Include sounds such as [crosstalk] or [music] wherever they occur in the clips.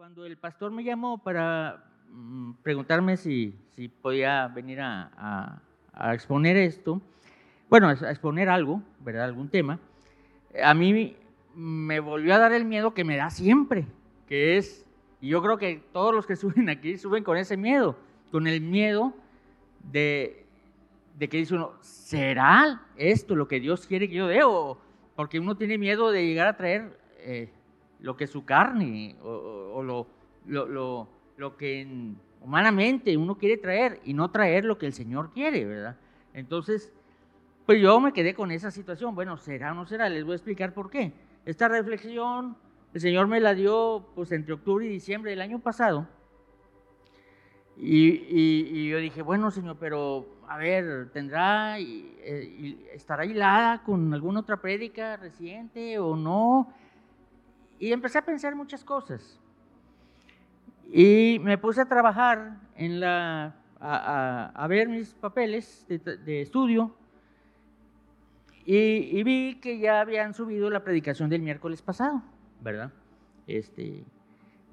Cuando el pastor me llamó para mm, preguntarme si, podía venir a, a, exponer esto, bueno, a exponer algo, ¿verdad? Algún tema, a mí me volvió a dar el miedo que me da siempre, que es, y yo creo que todos los que [laughs] suben aquí suben con ese miedo, con el miedo de, de que dice uno, ¿será esto lo que Dios quiere que yo dé? O porque uno tiene miedo de llegar a traer eh, lo que su carne o, lo, lo, lo, que humanamente uno quiere traer y no traer lo que el Señor quiere, ¿verdad? Entonces, pues yo me quedé con esa situación. Bueno, ¿será o no será? Les voy a explicar por qué. Esta reflexión, el Señor me la dio pues entre octubre y diciembre del año pasado. Y, y, yo dije, bueno, Señor, pero a ver, ¿tendrá, y, eh, estará hilada con alguna otra prédica reciente o no? Y empecé a pensar muchas cosas. Y me puse a trabajar en la, a, ver mis papeles de, estudio y, vi que ya habían subido la predicación del miércoles pasado, ¿verdad? Este,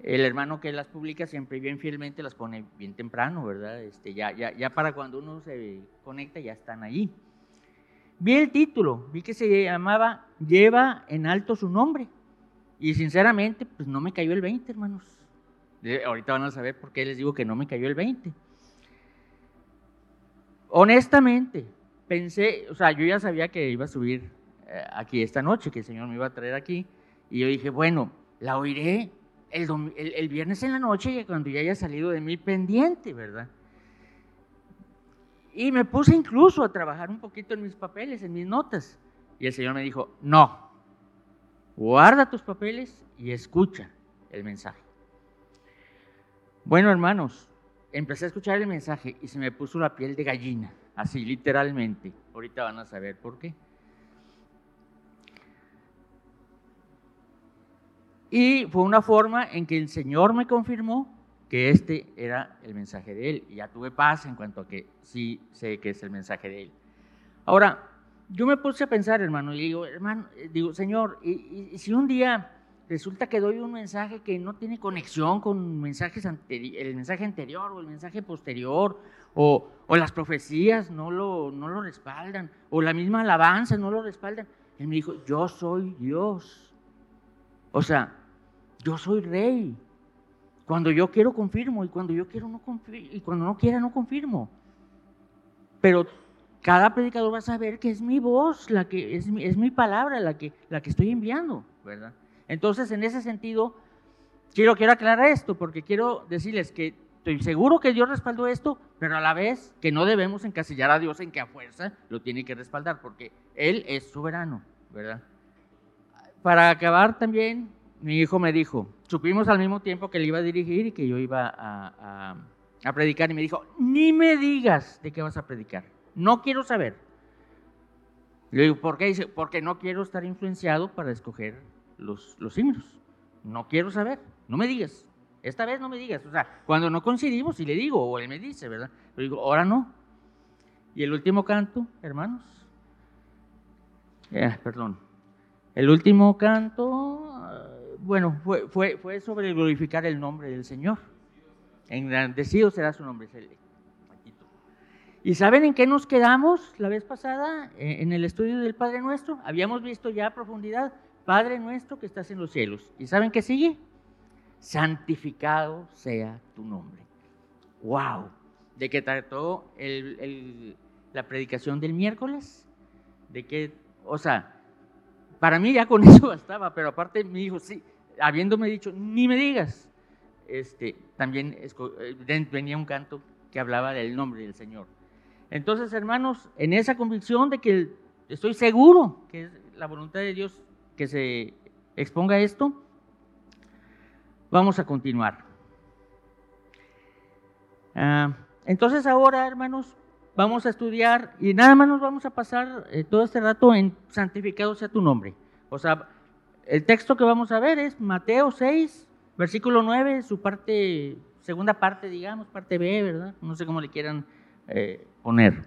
el hermano que las publica siempre bien fielmente las pone bien temprano, ¿verdad? Este, ya, ya, ya para cuando uno se conecta ya están allí. Vi el título, vi que se llamaba Lleva en alto su nombre. Y sinceramente, pues no me cayó el 20, hermanos. ahorita van a saber por qué les digo que no me cayó el 20. Honestamente, pensé, o sea, yo ya sabía que iba a subir eh, aquí esta noche, que el Señor me iba a traer aquí. Y yo dije, bueno, la oiré el, viernes en la noche, cuando ya haya salido de mi pendiente, ¿verdad? Y me puse incluso a trabajar un poquito en mis papeles, en mis notas. Y el Señor me dijo, no, Guarda tus papeles y escucha el mensaje. Bueno, hermanos, empecé a escuchar el mensaje y se me puso la piel de gallina, así literalmente. Ahorita van a saber por qué. Y fue una forma en que el Señor me confirmó que este era el mensaje de Él. Y ya tuve paz en cuanto a que sí sé que es el mensaje de Él. Ahora, yo me puse a pensar, hermano, y digo, hermano, eh, digo, Señor, y, si un día resulta que doy un mensaje que no tiene conexión con mensajes el mensaje anterior o el mensaje posterior, o, o, las profecías no lo, no lo respaldan, o la misma alabanza no lo respaldan. Él me dijo, yo soy Dios. O sea, yo soy rey. Cuando yo quiero confirmo y cuando yo quiero no confirmo y cuando no quiera no confirmo. Pero cada predicador va a saber que es mi voz, la que es mi, es mi palabra la que, la que estoy enviando, ¿verdad? Entonces, en ese sentido, quiero, quiero aclarar esto, porque quiero decirles que estoy seguro que Dios respaldó esto, pero a la vez que no debemos encasillar a Dios en que a fuerza lo tiene que respaldar, porque Él es soberano, ¿verdad? Para acabar también, mi hijo me dijo, supimos al mismo tiempo que él iba a dirigir y que yo iba a, a, a predicar, y me dijo, ni me digas de qué vas a predicar no quiero saber. Le digo, ¿por qué? Dice, porque no quiero estar influenciado para escoger los, los himnos. No quiero saber, no me digas. Esta vez no me digas. O sea, cuando no coincidimos, y le digo, o él me dice, ¿verdad? Le digo, ahora no. Y el último canto, hermanos. Eh, perdón. El último canto, bueno, fue, fue, fue sobre glorificar el nombre del Señor. Engrandecido será su nombre. ¿Y saben en qué nos quedamos la vez pasada eh, en el estudio del Padre Nuestro? Habíamos visto ya a profundidad, Padre Nuestro que estás en los cielos. ¿Y saben qué sigue? Santificado sea tu nombre. ¡Wow! ¿De qué trató la predicación del miércoles? De que, o sea, para mí ya con [laughs] eso bastaba, pero aparte mi hijo, sí, habiéndome dicho, ni me digas, este, también eh, venía un canto que hablaba del nombre del Señor. Entonces, hermanos, en esa convicción de que estoy seguro que es la voluntad de Dios que se exponga esto, vamos a continuar. Ah, entonces ahora, hermanos, vamos a estudiar y nada más nos vamos a pasar eh, todo este rato en santificado sea tu nombre. O sea, el texto que vamos a ver es Mateo 6, versículo 9, su parte, segunda parte, digamos, parte B, ¿verdad? No sé cómo le quieran eh, poner.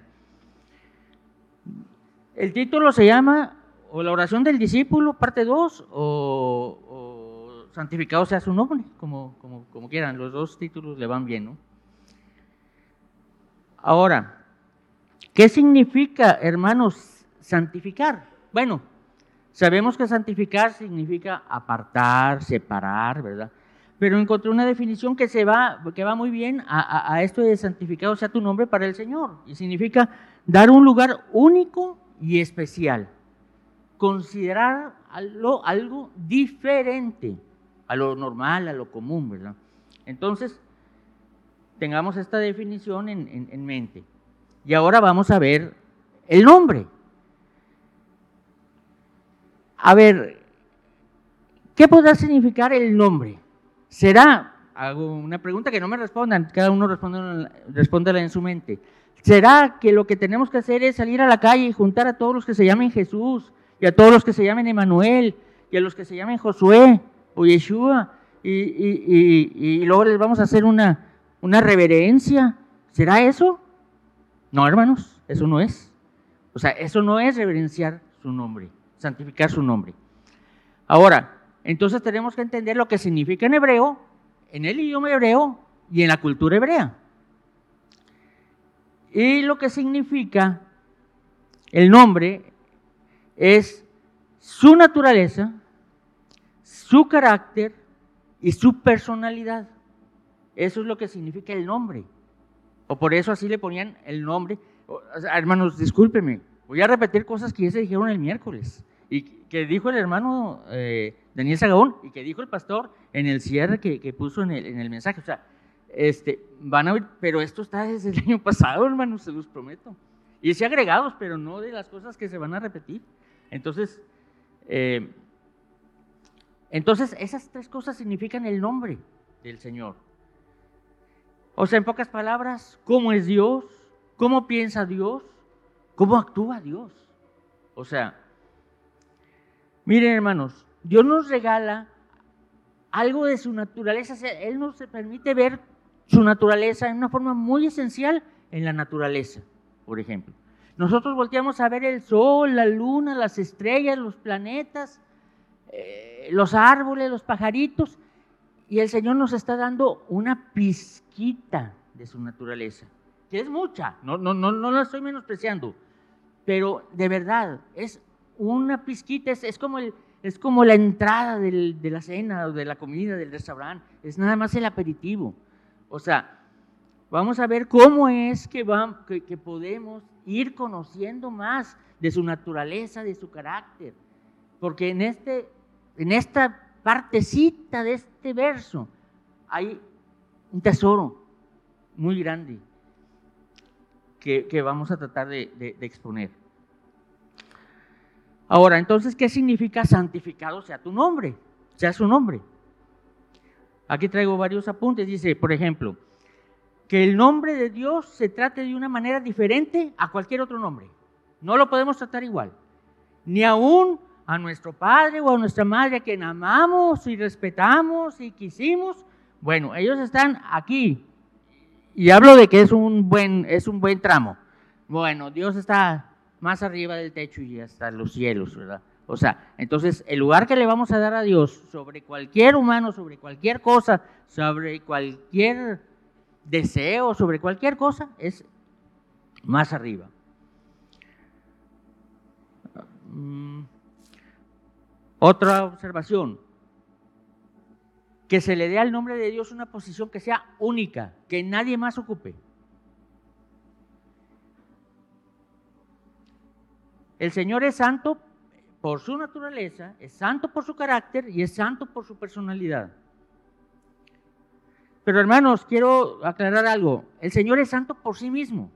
El título se llama o la oración del discípulo, parte 2, o, santificado sea su nombre, como, como, como quieran, los dos títulos le van bien, ¿no? Ahora, ¿qué significa, hermanos, santificar? Bueno, sabemos que santificar significa apartar, separar, ¿verdad? Pero encontré una definición que, se va, que va muy bien a, esto de santificado sea tu nombre para el Señor. Y significa dar un lugar único y especial. Considerar algo, diferente a lo normal, a lo común, ¿verdad? Entonces, tengamos esta definición en, mente. Y ahora vamos a ver el nombre. A ver, ¿qué podrá significar el nombre? ¿Será, hago una pregunta que no me respondan, cada uno responde, en su mente. ¿Será que lo que tenemos que hacer es salir a la calle y juntar a todos los que se llamen Jesús y a todos los que se llamen Emanuel y a los que se llamen Josué o Yeshua y, y, luego les vamos a hacer una, una reverencia? ¿Será eso? No, hermanos, eso no es. O sea, eso no es reverenciar su nombre, santificar su nombre. Ahora, entonces tenemos que entender lo que significa en hebreo, en el idioma hebreo y en la cultura hebrea. Y lo que significa el nombre es su naturaleza, su carácter y su personalidad. Eso es lo que significa el nombre. O por eso así le ponían el nombre. hermanos, discúlpenme, voy a repetir cosas que ya se dijeron el miércoles y que dijo el hermano eh, Daniel Sagabón y que dijo el pastor en el cierre que, puso en el, en el mensaje. O sea, este, van a ver, pero esto está desde el año pasado, hermanos, se los prometo. Y sí agregados, pero no de las cosas que se van a repetir. Entonces, eh, entonces esas tres cosas significan el nombre del Señor. O sea, en pocas palabras, ¿cómo es Dios? ¿Cómo piensa Dios? ¿Cómo actúa Dios? O sea, miren hermanos, Dios nos regala algo de su naturaleza. Él nos permite ver su naturaleza en una forma muy esencial en la naturaleza, por ejemplo. Nosotros volteamos a ver el sol, la luna, las estrellas, los planetas, eh, los árboles, los pajaritos, y el Señor nos está dando una pizquita de su naturaleza, que es mucha, no, no, no, no la estoy menospreciando, pero de verdad, es una pizquita, es, como, el, es como la entrada de la cena o de la comida del restaurante, es nada más el aperitivo. O sea, vamos a ver cómo es que, que, podemos ir conociendo más de su naturaleza, de su carácter. Porque en, este, en esta partecita de este verso hay un tesoro muy grande que, vamos a tratar de, de, exponer. Ahora, entonces, ¿qué significa santificado sea tu nombre? Sea su nombre. Aquí traigo varios apuntes. Dice, por ejemplo, que el nombre de Dios se trate de una manera diferente a cualquier otro nombre. No lo podemos tratar igual. Ni aún a nuestro padre o a nuestra madre a quien amamos y respetamos y quisimos. Bueno, ellos están aquí. Y hablo de que es un buen, es un buen tramo. Bueno, Dios está más arriba del techo y hasta los cielos, ¿verdad? O sea, entonces el lugar que le vamos a dar a Dios sobre cualquier humano, sobre cualquier cosa, sobre cualquier deseo, sobre cualquier cosa, es más arriba. Mm, otra observación, que se le dé al nombre de Dios una posición que sea única, que nadie más ocupe. El Señor es santo por su naturaleza, es santo por su carácter y es santo por su personalidad. Pero hermanos, quiero aclarar algo. El Señor es santo por sí mismo.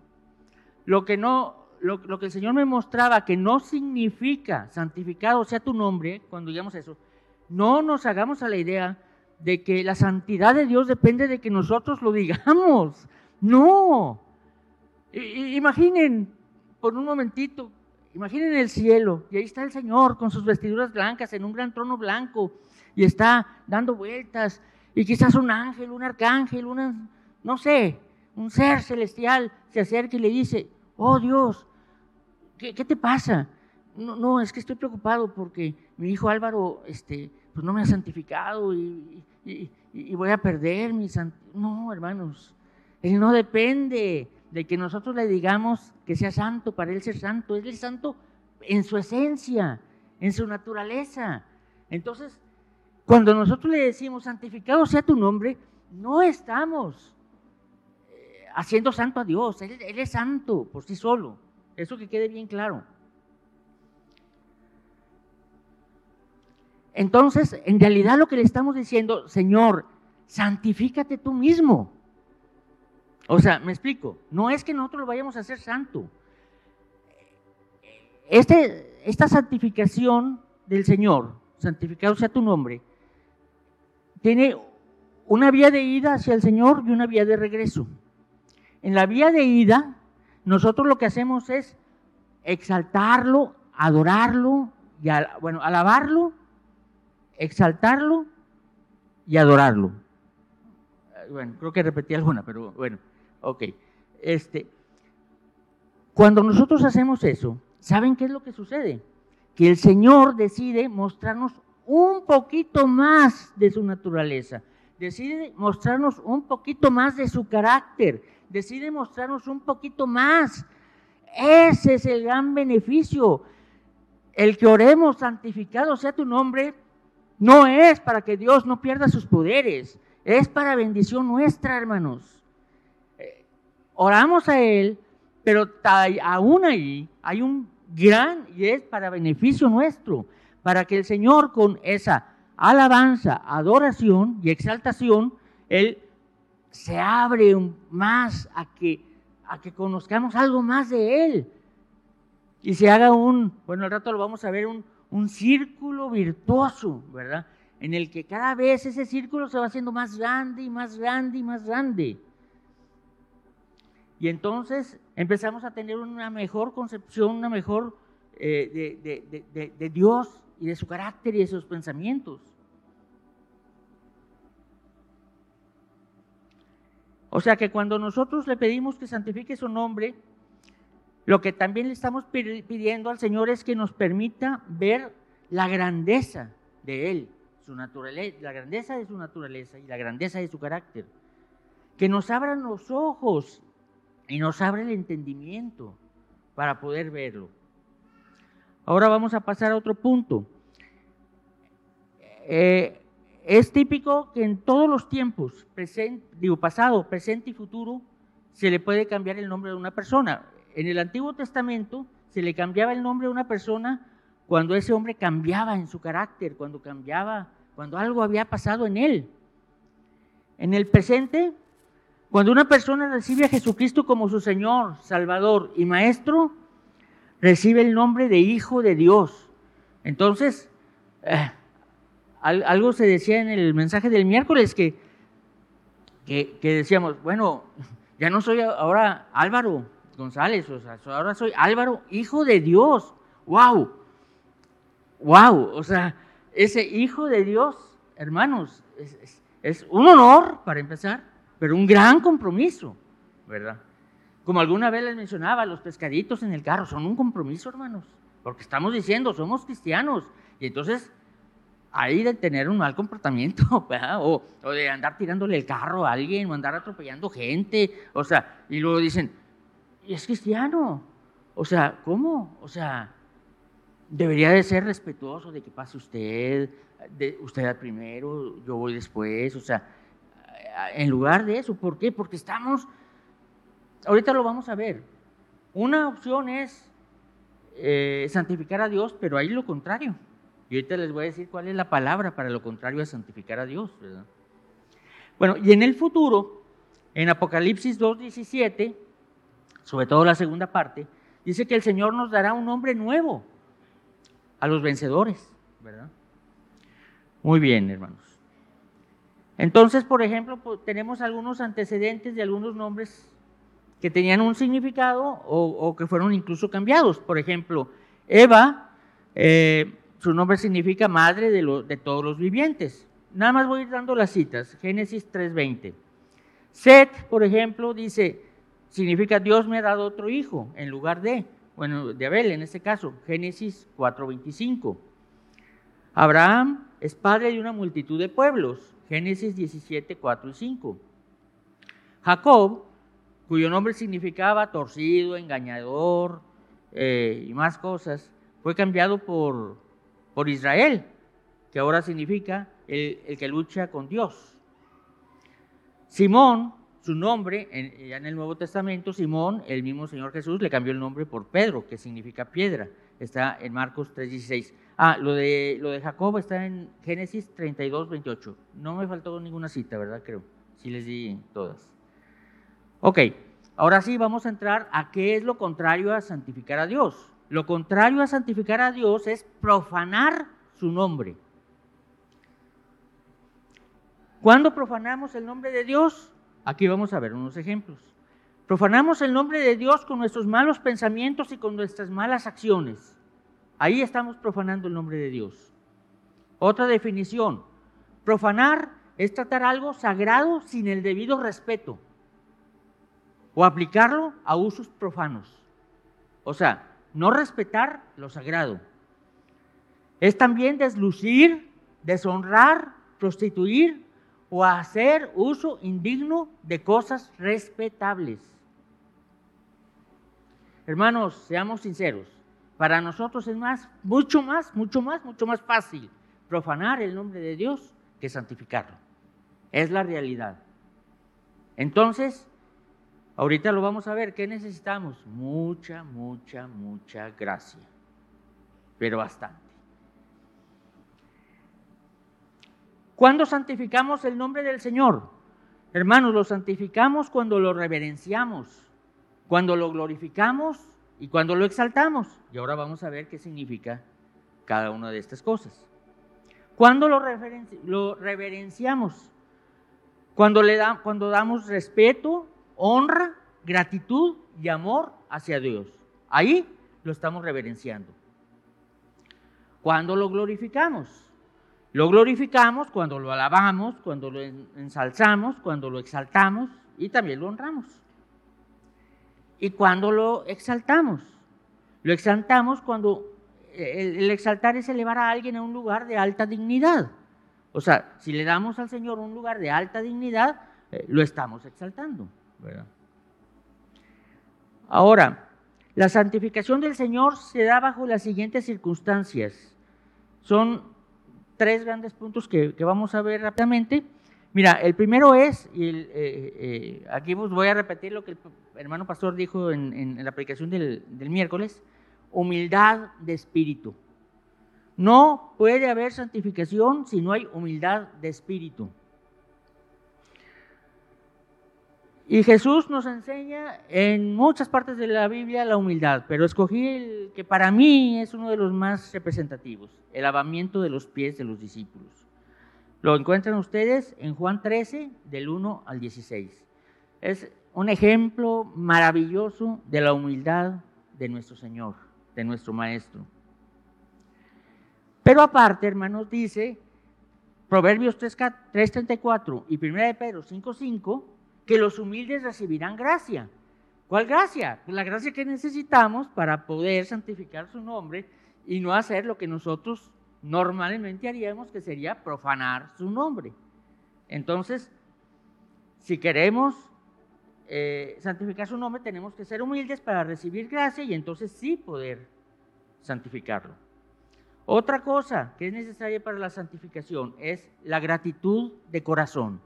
Lo que no, lo, que el Señor me mostraba que no significa santificado sea tu nombre, cuando digamos eso, no nos hagamos a la idea de que la santidad de Dios depende de que nosotros lo digamos. No. imaginen por un momentito Imaginen el cielo y ahí está el Señor con sus vestiduras blancas en un gran trono blanco y está dando vueltas y quizás un ángel, un arcángel, una, no sé, un ser celestial se acerca y le dice, oh Dios, ¿qué, te pasa? No, no, es que estoy preocupado porque mi hijo Álvaro este, pues no me ha santificado y, voy a perder mi santidad. No, hermanos, Él no depende de que nosotros le digamos que sea santo para Él ser santo. Él es santo en su esencia, en su naturaleza. Entonces, cuando nosotros le decimos, santificado sea tu nombre, no estamos eh, haciendo santo a Dios. Él, él es santo por sí solo. Eso que quede bien claro. Entonces, en realidad lo que le estamos diciendo, Señor, santifícate tú mismo. O sea, me explico, no es que nosotros lo vayamos a hacer santo. Este, esta santificación del Señor, santificado sea tu nombre, tiene una vía de ida hacia el Señor y una vía de regreso. En la vía de ida, nosotros lo que hacemos es exaltarlo, adorarlo, y bueno, alabarlo exaltarlo y adorarlo. Bueno, creo que repetí alguna, pero bueno, ok. Este, cuando nosotros hacemos eso, ¿saben qué es lo que sucede? Que el Señor decide mostrarnos un poquito más de su naturaleza, decide mostrarnos un poquito más de su carácter, decide mostrarnos un poquito más. Ese es el gran beneficio. El que oremos, santificado sea tu nombre, no es para que Dios no pierda sus poderes, es para bendición nuestra, hermanos. Oramos a Él, pero aún ahí hay un gran y es para beneficio nuestro, para que el Señor con esa alabanza, adoración y exaltación, Él se abre más a que, a que conozcamos algo más de Él. Y se haga un, bueno, al rato lo vamos a ver, un, un círculo virtuoso, ¿verdad? En el que cada vez ese círculo se va haciendo más grande y más grande y más grande. Y entonces empezamos a tener una mejor concepción, una mejor eh, de, de Dios y de su carácter y de sus pensamientos. O sea que cuando nosotros le pedimos que santifique su nombre, lo que también le estamos pidiendo al Señor es que nos permita ver la grandeza de Él, su naturaleza, la grandeza de su naturaleza y la grandeza de su carácter. Que nos abran los ojos y nos abra el entendimiento para poder verlo. Ahora vamos a pasar a otro punto. Eh, es típico que en todos los tiempos, digo pasado, presente y futuro, se le puede cambiar el nombre de una persona en el Antiguo Testamento se le cambiaba el nombre a una persona cuando ese hombre cambiaba en su carácter, cuando cambiaba, cuando algo había pasado en él. En el presente, cuando una persona recibe a Jesucristo como su Señor, Salvador y Maestro, recibe el nombre de Hijo de Dios. Entonces, eh, algo se decía en el mensaje del miércoles que, que, decíamos, bueno, ya no soy ahora Álvaro, González, o sea, ahora soy Álvaro, hijo de Dios. ¡Wow! ¡Wow! O sea, ese hijo de Dios, hermanos, es, un honor para empezar, pero un gran compromiso, ¿verdad? Como alguna vez les mencionaba, los pescaditos en el carro son un compromiso, hermanos, porque estamos diciendo, somos cristianos, y entonces hay de tener un mal comportamiento. [laughs] O, de andar tirándole el carro a alguien, o andar atropellando gente, o sea, y luego dicen, es cristiano. O sea, ¿cómo? O sea, debería de ser respetuoso de que pase usted, usted primero, yo voy después, o sea, en lugar de eso, ¿por qué? Porque estamos, ahorita lo vamos a ver, una opción es eh, santificar a Dios, pero hay lo contrario. Y ahorita les voy a decir cuál es la palabra para lo contrario a santificar a Dios, ¿verdad? Bueno, y en el futuro, en Apocalipsis 2.17, sobre todo la segunda parte, dice que el Señor nos dará un nombre nuevo a los vencedores, ¿verdad? Muy bien, hermanos. Entonces, por ejemplo, tenemos algunos antecedentes de algunos nombres que tenían un significado o, que fueron incluso cambiados. Por ejemplo, Eva, eh, su nombre significa madre de, de todos los vivientes. Nada más voy a ir dando las citas. Génesis 3.20. Set, por ejemplo, dice, significa Dios me ha dado otro hijo en lugar de, bueno, de Abel en este caso, Génesis 4:25. Abraham es padre de una multitud de pueblos. Génesis 17, 4 y 5. Jacob, cuyo nombre significaba torcido, engañador eh, y más cosas, fue cambiado por, por Israel, que ahora significa el, el que lucha con Dios. Simón, su nombre, en, ya en el Nuevo Testamento, Simón, el mismo Señor Jesús, le cambió el nombre por Pedro, que significa piedra. Está en Marcos 3:16. Ah, lo de, lo de Jacob está en Génesis 32, 28. No me faltó ninguna cita, ¿verdad? Creo. Sí les di todas. Ok, ahora sí vamos a entrar a qué es lo contrario a santificar a Dios. Lo contrario a santificar a Dios es profanar su nombre. ¿Cuándo profanamos el nombre de Dios? Aquí vamos a ver unos ejemplos. Profanamos el nombre de Dios con nuestros malos pensamientos y con nuestras malas acciones. Ahí estamos profanando el nombre de Dios. Otra definición, profanar es tratar algo sagrado sin el debido respeto o aplicarlo a usos profanos. O sea, no respetar lo sagrado. Es también deslucir, deshonrar, prostituir o hacer uso indigno de cosas respetables. Hermanos, seamos sinceros. Para nosotros es más, mucho más, mucho más, mucho más fácil profanar el nombre de Dios que santificarlo. Es la realidad. Entonces, ahorita lo vamos a ver. ¿Qué necesitamos? Mucha, mucha, mucha gracia. Pero bastante. ¿Cuándo santificamos el nombre del Señor? Hermanos, lo santificamos cuando lo reverenciamos, cuando lo glorificamos y cuando lo exaltamos. Y ahora vamos a ver qué significa cada una de estas cosas. ¿Cuándo lo, lo reverenciamos? Cuando, le cuando damos respeto, honra, gratitud y amor hacia Dios. Ahí lo estamos reverenciando. ¿Cuándo lo glorificamos? Lo glorificamos cuando lo alabamos, cuando lo ensalzamos, cuando lo exaltamos y también lo honramos. ¿Y cuando lo exaltamos? Lo exaltamos cuando el, exaltar es elevar a alguien a un lugar de alta dignidad. O sea, si le damos al Señor un lugar de alta dignidad, eh, lo estamos exaltando. Ahora, la santificación del Señor se da bajo las siguientes circunstancias. Son tres grandes puntos que vamos a ver rápidamente. Mira, el primero es, y eh, eh, aquí voy a repetir lo que el hermano pastor dijo en, la predicación del, miércoles, humildad de espíritu. No puede haber santificación si no hay humildad de espíritu. Y Jesús nos enseña en muchas partes de la Biblia la humildad, pero escogí el que para mí es uno de los más representativos, el lavamiento de los pies de los discípulos. Lo encuentran ustedes en Juan 13, del 1 al 16. Es un ejemplo maravilloso de la humildad de nuestro Señor, de nuestro Maestro. Pero aparte, hermanos, dice Proverbios 3.34 y 1 de Pedro 5.5 que los humildes recibirán gracia. ¿Cuál gracia? Pues la gracia que necesitamos para poder santificar su nombre y no hacer lo que nosotros normalmente haríamos, que sería profanar su nombre. Entonces, si queremos eh, santificar su nombre, tenemos que ser humildes para recibir gracia y entonces sí poder santificarlo. Otra cosa que es necesaria para la santificación es la gratitud de corazón.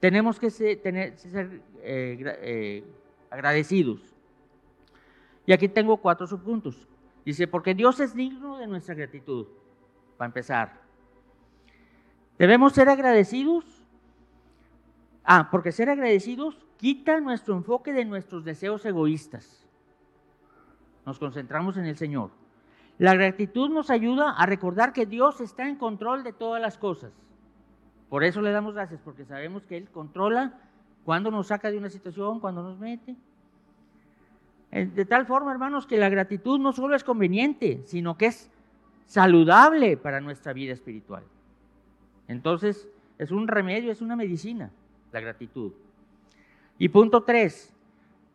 Tenemos que ser, eh, eh, agradecidos. Y aquí tengo cuatro subpuntos. Dice, porque Dios es digno de nuestra gratitud para empezar. Debemos ser agradecidos. Ah, porque ser agradecidos quita nuestro enfoque de nuestros deseos egoístas. Nos concentramos en el Señor. La gratitud nos ayuda a recordar que Dios está en control de todas las cosas. Por eso le damos gracias, porque sabemos que Él controla cuando nos saca de una situación, cuando nos mete. Eh, de tal forma, hermanos, que la gratitud no solo es conveniente, sino que es saludable para nuestra vida espiritual. Entonces, es un remedio, es una medicina, la gratitud. Y punto tres,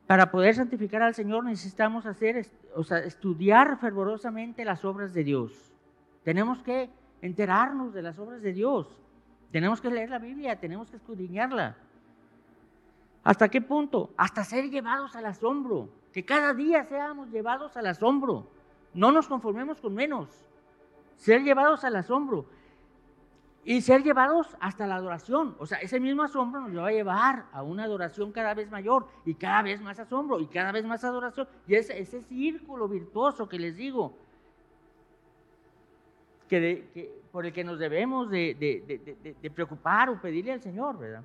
para poder santificar al Señor necesitamos hacer, o sea, estudiar fervorosamente las obras de Dios. Tenemos que enterarnos de las obras de Dios. Tenemos que leer la Biblia, tenemos que escudriñarla. ¿Hasta qué punto? Hasta ser llevados al asombro. Que cada día seamos llevados al asombro. No nos conformemos con menos. Ser llevados al asombro. Y ser llevados hasta la adoración. O sea, ese mismo asombro nos va a llevar a una adoración cada vez mayor y cada vez más asombro y cada vez más adoración. Y ese, ese círculo virtuoso que les digo, que, por el que nos debemos de, preocupar o pedirle al Señor, ¿verdad?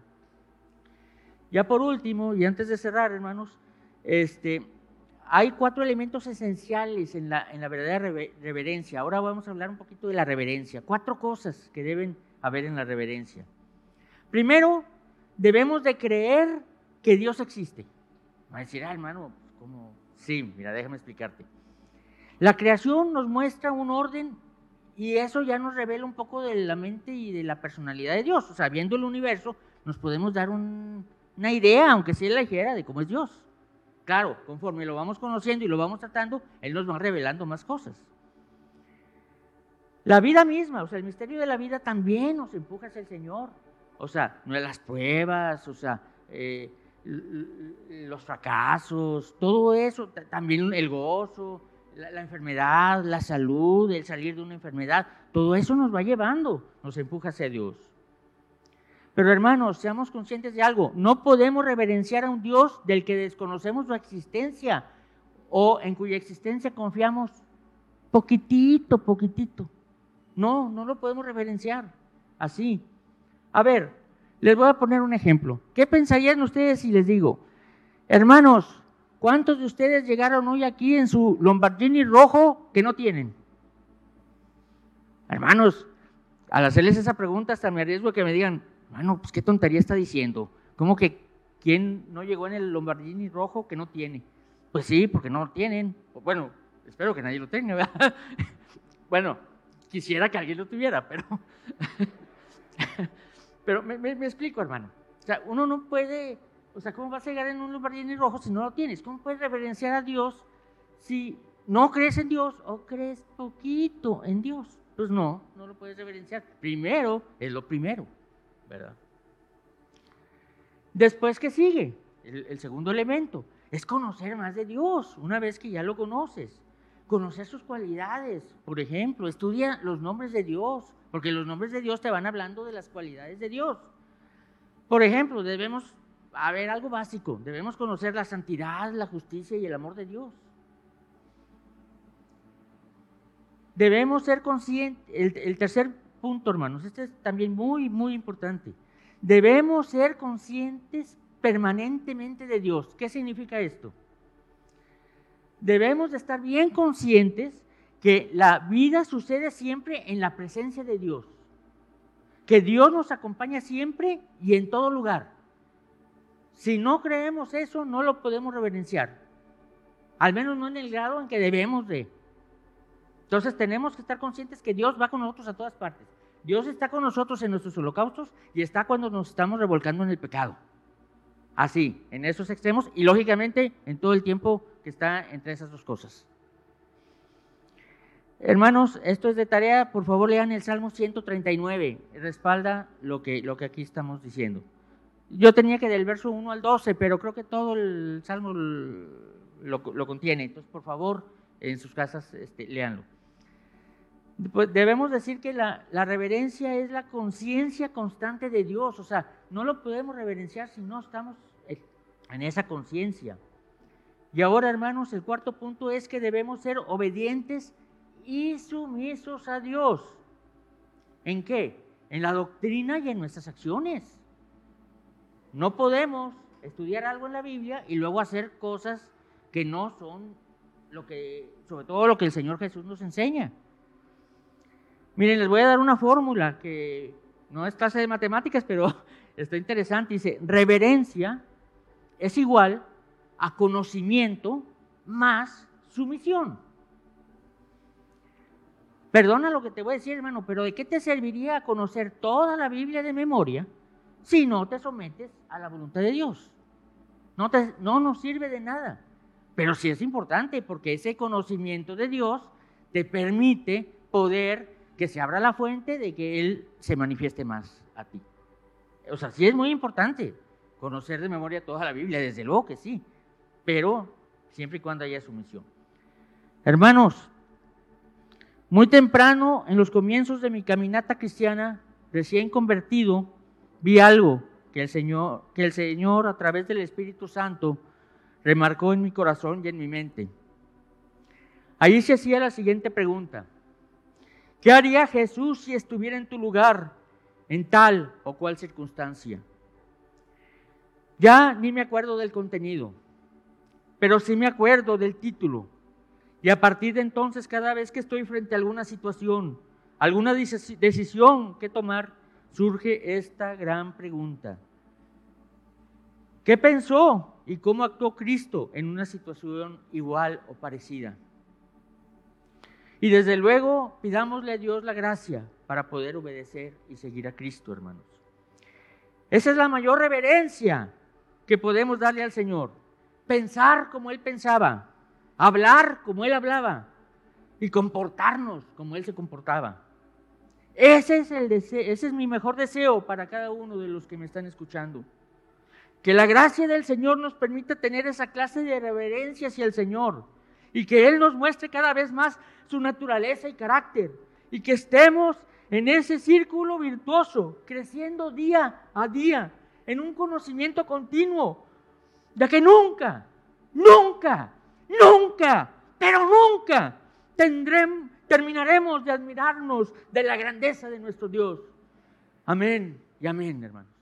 Ya por último, y antes de cerrar, hermanos, este, hay cuatro elementos esenciales en la, en la verdadera reverencia. Ahora vamos a hablar un poquito de la reverencia. Cuatro cosas que deben haber en la reverencia. Primero, debemos de creer que Dios existe. Va a decir, ah, hermano, ¿cómo? Sí, mira, déjame explicarte. La creación nos muestra un orden y eso ya nos revela un poco de la mente y de la personalidad de Dios. O sea, viendo el universo, nos podemos dar un, una idea, aunque sea ligera, de cómo es Dios. Claro, conforme lo vamos conociendo y lo vamos tratando, Él nos va revelando más cosas. La vida misma, o sea, el misterio de la vida también nos empuja hacia el Señor. O sea, las pruebas, o sea, eh, los fracasos, todo eso, también el gozo, la, enfermedad, la salud, el salir de una enfermedad, todo eso nos va llevando, nos empuja hacia Dios. Pero hermanos, seamos conscientes de algo, no podemos reverenciar a un Dios del que desconocemos su existencia o en cuya existencia confiamos poquitito, poquitito. No, no lo podemos reverenciar así. A ver, les voy a poner un ejemplo. ¿Qué pensarían ustedes si les digo, hermanos, ¿cuántos de ustedes llegaron hoy aquí en su Lombardini rojo que no tienen? Hermanos, al hacerles esa pregunta hasta me arriesgo que me digan, bueno, pues qué tontería está diciendo. ¿Cómo que quién no llegó en el Lombardini rojo que no tiene? Pues sí, porque no lo tienen. Bueno, espero que nadie lo tenga, ¿verdad? [laughs] bueno, quisiera que alguien lo tuviera, pero... [laughs] pero me, explico, hermano. O sea, uno no puede... O sea, ¿cómo vas a llegar en un Lombardini rojo si no lo tienes? ¿Cómo puedes reverenciar a Dios si no crees en Dios o crees poquito en Dios? Pues no, no lo puedes reverenciar. Primero es lo primero. ¿Verdad? Después, ¿qué sigue? El, segundo elemento es conocer más de Dios, una vez que ya lo conoces. Conocer sus cualidades, por ejemplo, estudia los nombres de Dios, porque los nombres de Dios te van hablando de las cualidades de Dios. Por ejemplo, debemos, a ver, algo básico, debemos conocer la santidad, la justicia y el amor de Dios. Debemos ser conscientes, el, el tercer punto, hermanos, este es también muy, muy importante. Debemos ser conscientes permanentemente de Dios. ¿Qué significa esto? Debemos de estar bien conscientes que la vida sucede siempre en la presencia de Dios. Que Dios nos acompaña siempre y en todo lugar. Si no creemos eso, no lo podemos reverenciar. Al menos no en el grado en que debemos de. Entonces tenemos que estar conscientes que Dios va con nosotros a todas partes. Dios está con nosotros en nuestros holocaustos y está cuando nos estamos revolcando en el pecado. Así, en esos extremos y lógicamente en todo el tiempo que está entre esas dos cosas. Hermanos, esto es de tarea, por favor lean el Salmo 139, respalda lo que, lo que aquí estamos diciendo. Yo tenía que del verso 1 al 12, pero creo que todo el Salmo lo, contiene, entonces por favor en sus casas este, leanlo. Pues debemos decir que la, reverencia es la conciencia constante de Dios, o sea, no lo podemos reverenciar si no estamos en esa conciencia. Y ahora, hermanos, el cuarto punto es que debemos ser obedientes y sumisos a Dios. ¿En qué? En la doctrina y en nuestras acciones. No podemos estudiar algo en la Biblia y luego hacer cosas que no son lo que, sobre todo lo que el Señor Jesús nos enseña. Miren, les voy a dar una fórmula que no es clase de matemáticas, pero [laughs] está interesante. Dice, reverencia es igual a conocimiento más sumisión. Perdona lo que te voy a decir, hermano, pero ¿de qué te serviría conocer toda la Biblia de memoria si no te sometes a la voluntad de Dios? No, nos sirve de nada. Pero sí es importante porque ese conocimiento de Dios te permite poder que se abra la fuente de que Él se manifieste más a ti. O sea, sí es muy importante conocer de memoria toda la Biblia, desde luego que sí, pero siempre y cuando haya sumisión. Hermanos, muy temprano, en los comienzos de mi caminata cristiana, recién convertido, vi algo que el Señor, que el Señor a través del Espíritu Santo remarcó en mi corazón y en mi mente. Ahí se hacía la siguiente pregunta. ¿Qué haría Jesús si estuviera en tu lugar en tal o cual circunstancia? Ya ni me acuerdo del contenido, pero sí me acuerdo del título. Y a partir de entonces, cada vez que estoy frente a alguna situación, alguna decisión que tomar, surge esta gran pregunta. ¿Qué pensó y cómo actuó Cristo en una situación igual o parecida? Y desde luego pidámosle a Dios la gracia para poder obedecer y seguir a Cristo, hermanos. Esa es la mayor reverencia que podemos darle al Señor. Pensar como Él pensaba, hablar como Él hablaba y comportarnos como Él se comportaba. Ese es, el deseo, ese es mi mejor deseo para cada uno de los que me están escuchando. Que la gracia del Señor nos permita tener esa clase de reverencia hacia el Señor y que Él nos muestre cada vez más su naturaleza y carácter y que estemos en ese círculo virtuoso, creciendo día a día, en un conocimiento continuo, de que nunca, nunca, nunca, pero nunca tendremos, terminaremos de admirarnos de la grandeza de nuestro Dios. Amén y amén, hermanos.